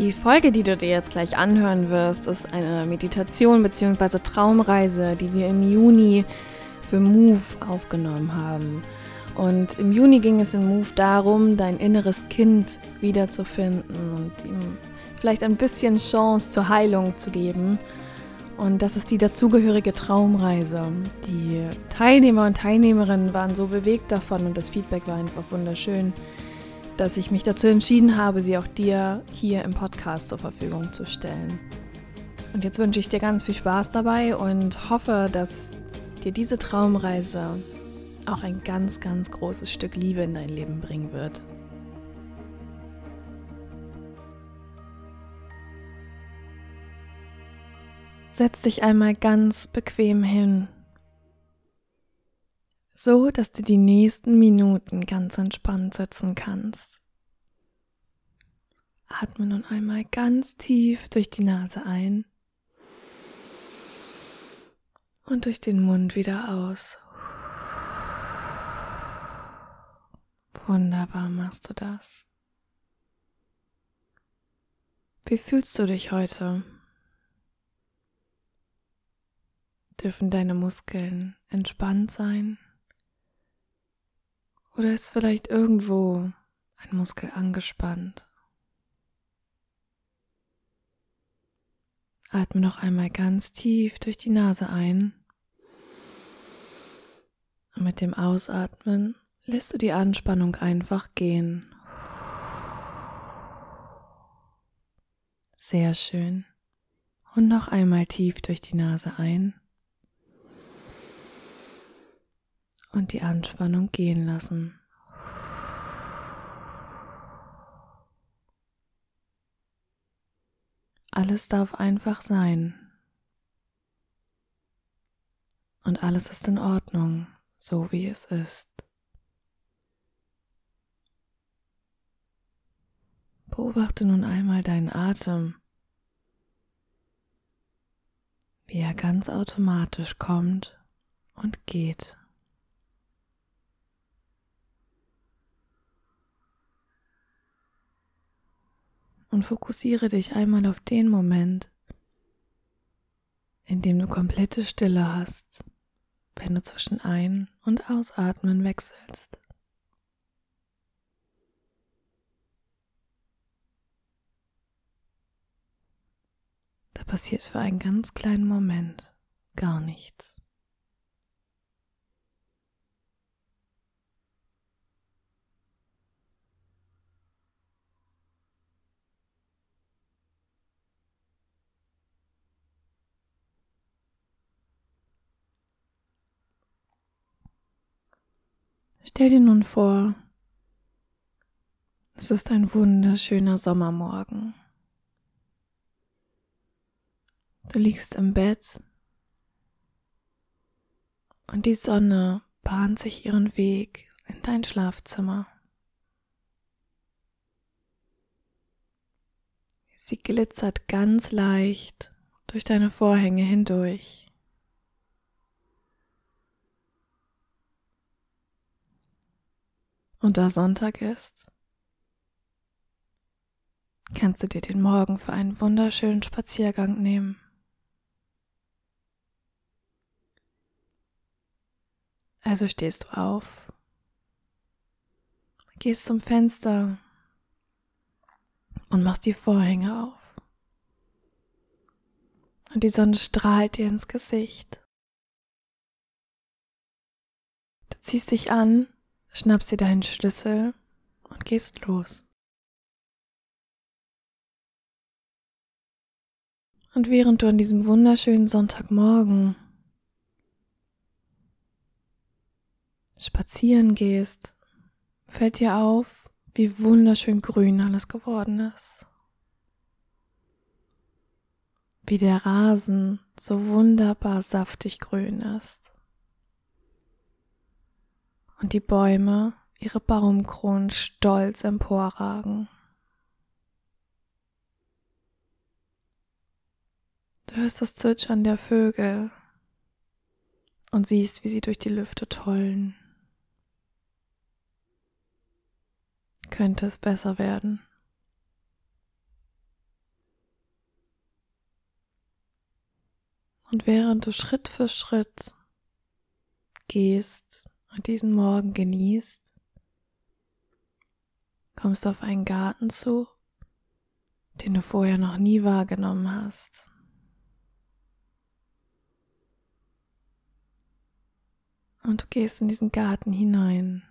Die Folge, die du dir jetzt gleich anhören wirst, ist eine Meditation bzw. Traumreise, die wir im Juni für Move aufgenommen haben. Und im Juni ging es in Move darum, dein inneres Kind wiederzufinden und ihm vielleicht ein bisschen Chance zur Heilung zu geben. Und das ist die dazugehörige Traumreise. Die Teilnehmer und Teilnehmerinnen waren so bewegt davon und das Feedback war einfach wunderschön dass ich mich dazu entschieden habe, sie auch dir hier im Podcast zur Verfügung zu stellen. Und jetzt wünsche ich dir ganz viel Spaß dabei und hoffe, dass dir diese Traumreise auch ein ganz, ganz großes Stück Liebe in dein Leben bringen wird. Setz dich einmal ganz bequem hin so dass du die nächsten Minuten ganz entspannt sitzen kannst. Atme nun einmal ganz tief durch die Nase ein und durch den Mund wieder aus. Wunderbar machst du das. Wie fühlst du dich heute? Dürfen deine Muskeln entspannt sein? Oder ist vielleicht irgendwo ein Muskel angespannt? Atme noch einmal ganz tief durch die Nase ein. Und mit dem Ausatmen lässt du die Anspannung einfach gehen. Sehr schön. Und noch einmal tief durch die Nase ein. Und die Anspannung gehen lassen. Alles darf einfach sein. Und alles ist in Ordnung, so wie es ist. Beobachte nun einmal deinen Atem, wie er ganz automatisch kommt und geht. Und fokussiere dich einmal auf den Moment, in dem du komplette Stille hast, wenn du zwischen Ein- und Ausatmen wechselst. Da passiert für einen ganz kleinen Moment gar nichts. Stell dir nun vor, es ist ein wunderschöner Sommermorgen. Du liegst im Bett und die Sonne bahnt sich ihren Weg in dein Schlafzimmer. Sie glitzert ganz leicht durch deine Vorhänge hindurch. Und da Sonntag ist, kannst du dir den Morgen für einen wunderschönen Spaziergang nehmen. Also stehst du auf, gehst zum Fenster und machst die Vorhänge auf. Und die Sonne strahlt dir ins Gesicht. Du ziehst dich an, schnappst dir deinen Schlüssel und gehst los. Und während du an diesem wunderschönen Sonntagmorgen spazieren gehst, fällt dir auf, wie wunderschön grün alles geworden ist. Wie der Rasen so wunderbar saftig grün ist. Und die Bäume ihre Baumkronen stolz emporragen. Du hörst das Zwitschern der Vögel und siehst, wie sie durch die Lüfte tollen. Könnte es besser werden? Und während du Schritt für Schritt gehst und diesen Morgen genießt, kommst du auf einen Garten zu, den du vorher noch nie wahrgenommen hast. Und du gehst in diesen Garten hinein.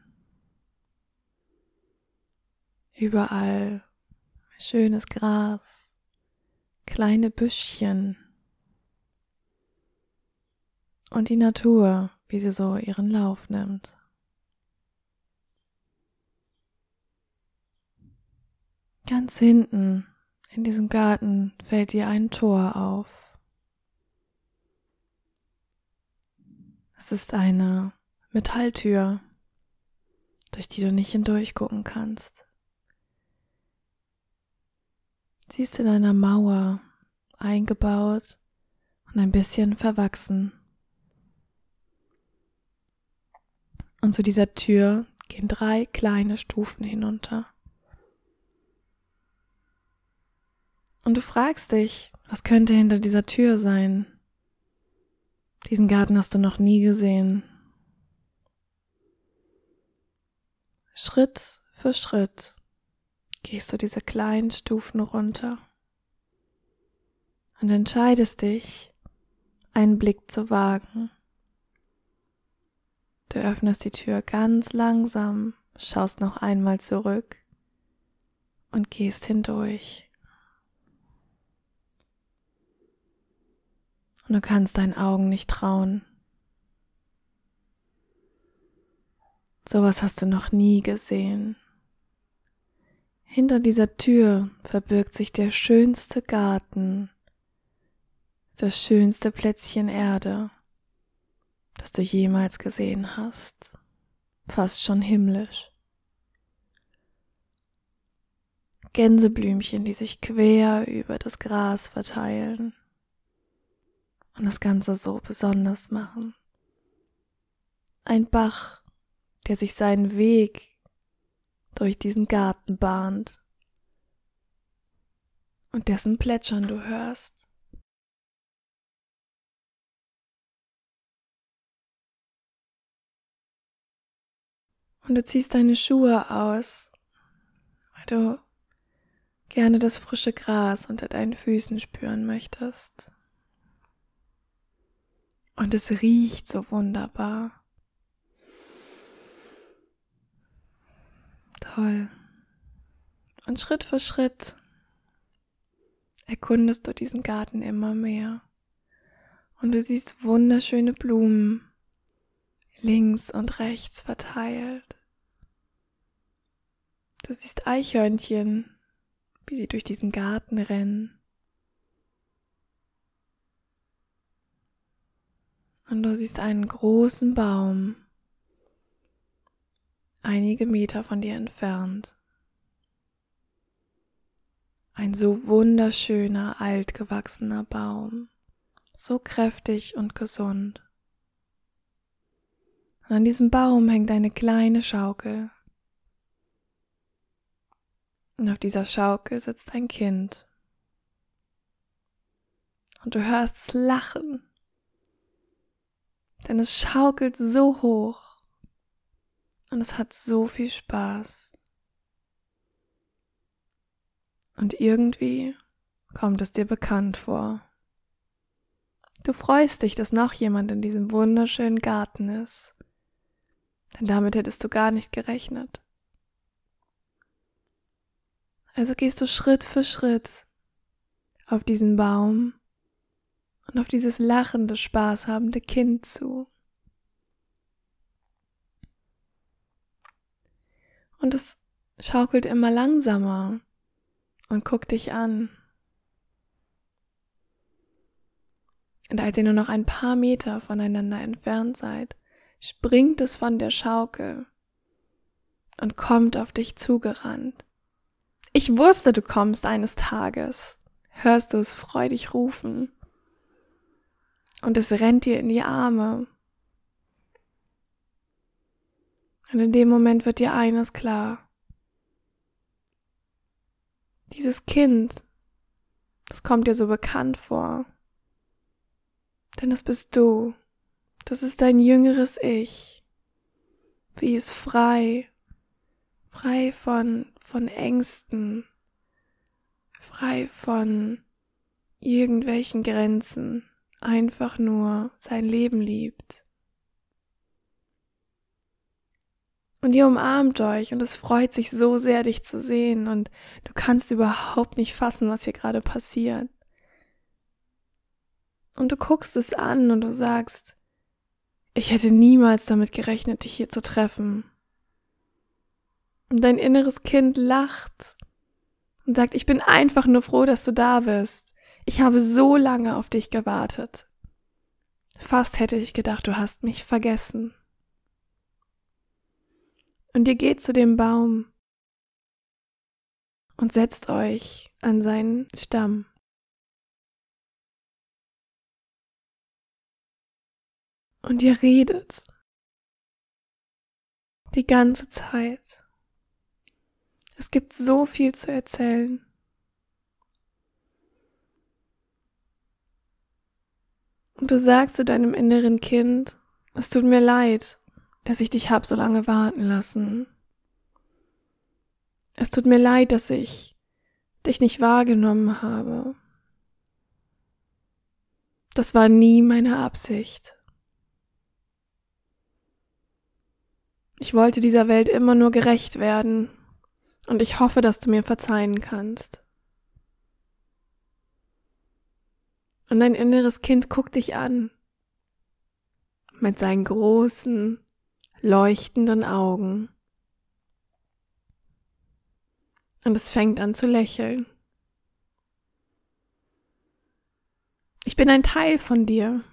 Überall schönes Gras, kleine Büschchen und die Natur, wie sie so ihren Lauf nimmt. Ganz hinten in diesem Garten fällt dir ein Tor auf. Es ist eine Metalltür, durch die du nicht hindurch gucken kannst. Sie ist in einer Mauer eingebaut und ein bisschen verwachsen. Und zu dieser Tür gehen drei kleine Stufen hinunter. Und du fragst dich, was könnte hinter dieser Tür sein? Diesen Garten hast du noch nie gesehen. Schritt für Schritt gehst du diese kleinen Stufen runter und entscheidest dich, einen Blick zu wagen. Du öffnest die Tür ganz langsam, schaust noch einmal zurück und gehst hindurch. und du kannst deinen Augen nicht trauen. Sowas hast du noch nie gesehen. Hinter dieser Tür verbirgt sich der schönste Garten, das schönste Plätzchen Erde, das du jemals gesehen hast, fast schon himmlisch. Gänseblümchen, die sich quer über das Gras verteilen und das Ganze so besonders machen. Ein Bach, der sich seinen Weg durch diesen Garten bahnt und dessen Plätschern du hörst. Und du ziehst deine Schuhe aus, weil du gerne das frische Gras unter deinen Füßen spüren möchtest. Und es riecht so wunderbar. Toll. Und Schritt für Schritt erkundest du diesen Garten immer mehr. Und du siehst wunderschöne Blumen links und rechts verteilt. Du siehst Eichhörnchen, wie sie durch diesen Garten rennen. Und du siehst einen großen Baum einige Meter von dir entfernt. Ein so wunderschöner, altgewachsener Baum, so kräftig und gesund. Und an diesem Baum hängt eine kleine Schaukel. Und auf dieser Schaukel sitzt ein Kind. Und du hörst es lachen denn es schaukelt so hoch und es hat so viel Spaß. Und irgendwie kommt es dir bekannt vor. Du freust dich, dass noch jemand in diesem wunderschönen Garten ist. Denn damit hättest du gar nicht gerechnet. Also gehst du Schritt für Schritt auf diesen Baum und auf dieses lachende, spaßhabende Kind zu. Und es schaukelt immer langsamer und guckt dich an. Und als ihr nur noch ein paar Meter voneinander entfernt seid, springt es von der Schaukel und kommt auf dich zugerannt. Ich wusste, du kommst eines Tages. Hörst du es freudig rufen. Und es rennt dir in die Arme. Und in dem Moment wird dir eines klar. Dieses Kind, das kommt dir so bekannt vor. Denn es bist du. Das ist dein jüngeres Ich. Wie es frei, frei von, von Ängsten, frei von irgendwelchen Grenzen, einfach nur sein Leben liebt. Und ihr umarmt euch und es freut sich so sehr, dich zu sehen und du kannst überhaupt nicht fassen, was hier gerade passiert. Und du guckst es an und du sagst, ich hätte niemals damit gerechnet, dich hier zu treffen. Und dein inneres Kind lacht und sagt, ich bin einfach nur froh, dass du da bist. Ich habe so lange auf dich gewartet. Fast hätte ich gedacht, du hast mich vergessen. Und ihr geht zu dem Baum und setzt euch an seinen Stamm. Und ihr redet die ganze Zeit. Es gibt so viel zu erzählen. Und du sagst zu deinem inneren Kind, es tut mir leid, dass ich dich hab so lange warten lassen. Es tut mir leid, dass ich dich nicht wahrgenommen habe. Das war nie meine Absicht. Ich wollte dieser Welt immer nur gerecht werden, und ich hoffe, dass du mir verzeihen kannst. Und dein inneres Kind guckt dich an mit seinen großen, leuchtenden Augen. Und es fängt an zu lächeln. Ich bin ein Teil von dir.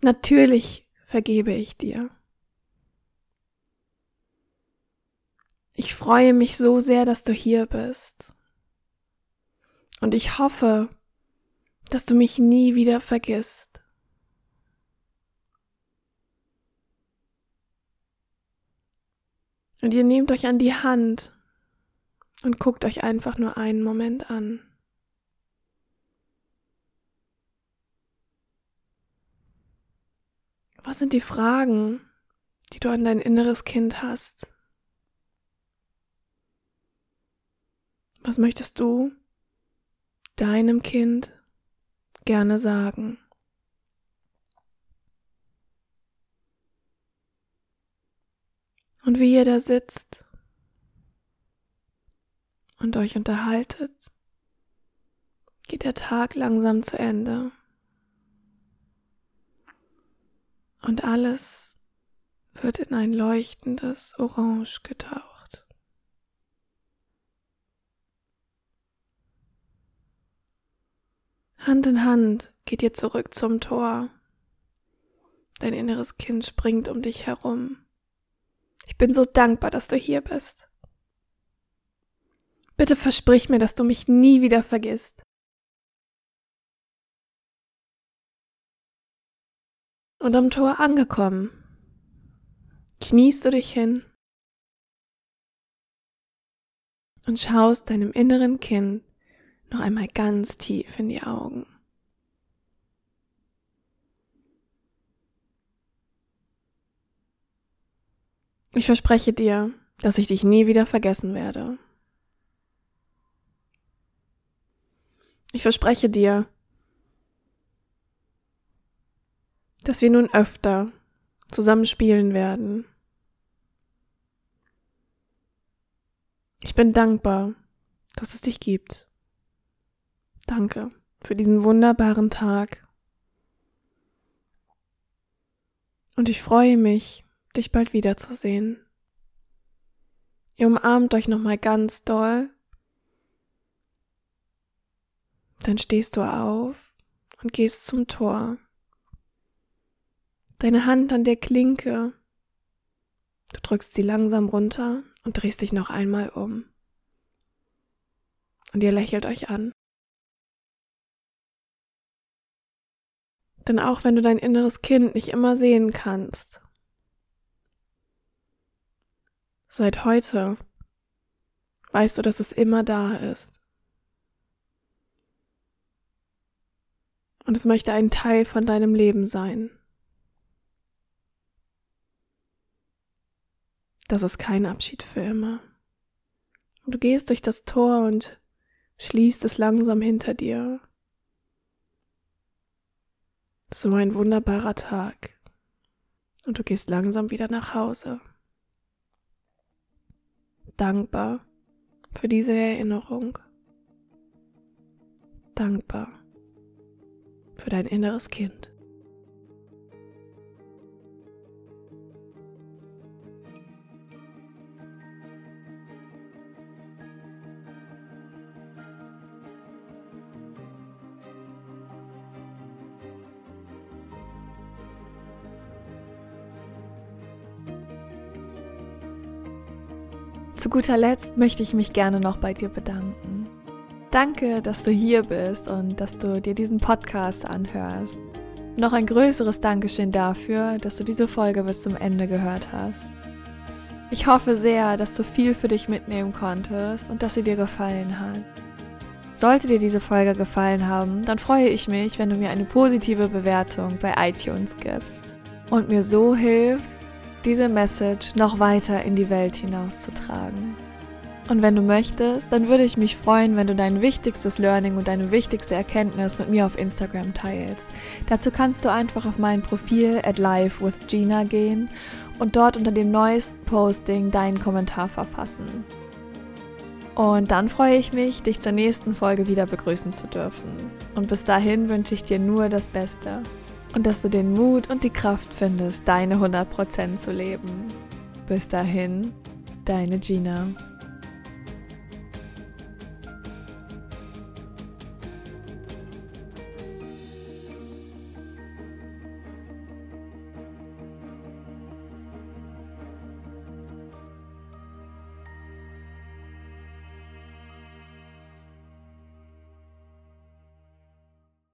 Natürlich vergebe ich dir. Ich freue mich so sehr, dass du hier bist. Und ich hoffe, dass du mich nie wieder vergisst. Und ihr nehmt euch an die Hand und guckt euch einfach nur einen Moment an. Was sind die Fragen, die du an dein inneres Kind hast? Was möchtest du deinem Kind gerne sagen? Und wie ihr da sitzt und euch unterhaltet, geht der Tag langsam zu Ende. Und alles wird in ein leuchtendes Orange getaucht. Hand in Hand geht ihr zurück zum Tor. Dein inneres Kind springt um dich herum. Ich bin so dankbar, dass du hier bist. Bitte versprich mir, dass du mich nie wieder vergisst. Und am Tor angekommen, kniest du dich hin und schaust deinem inneren Kind noch einmal ganz tief in die Augen. Ich verspreche dir, dass ich dich nie wieder vergessen werde. Ich verspreche dir, dass wir nun öfter zusammen spielen werden. Ich bin dankbar, dass es dich gibt. Danke für diesen wunderbaren Tag. Und ich freue mich, dich bald wiederzusehen. Ihr umarmt euch nochmal ganz doll. Dann stehst du auf und gehst zum Tor. Deine Hand an der Klinke. Du drückst sie langsam runter und drehst dich noch einmal um. Und ihr lächelt euch an. Denn auch wenn du dein inneres Kind nicht immer sehen kannst, seit heute weißt du, dass es immer da ist. Und es möchte ein Teil von deinem Leben sein. Das ist kein Abschied für immer. Du gehst durch das Tor und schließt es langsam hinter dir. So ein wunderbarer Tag. Und du gehst langsam wieder nach Hause. Dankbar für diese Erinnerung. Dankbar für dein inneres Kind. Zu guter Letzt möchte ich mich gerne noch bei dir bedanken. Danke, dass du hier bist und dass du dir diesen Podcast anhörst. Noch ein größeres Dankeschön dafür, dass du diese Folge bis zum Ende gehört hast. Ich hoffe sehr, dass du viel für dich mitnehmen konntest und dass sie dir gefallen hat. Sollte dir diese Folge gefallen haben, dann freue ich mich, wenn du mir eine positive Bewertung bei iTunes gibst und mir so hilfst, diese Message noch weiter in die Welt hinauszutragen. Und wenn du möchtest, dann würde ich mich freuen, wenn du dein wichtigstes Learning und deine wichtigste Erkenntnis mit mir auf Instagram teilst. Dazu kannst du einfach auf mein Profil at live with Gina gehen und dort unter dem neuesten Posting deinen Kommentar verfassen. Und dann freue ich mich, dich zur nächsten Folge wieder begrüßen zu dürfen. Und bis dahin wünsche ich dir nur das Beste und dass du den Mut und die Kraft findest, deine 100% zu leben. Bis dahin, deine Gina.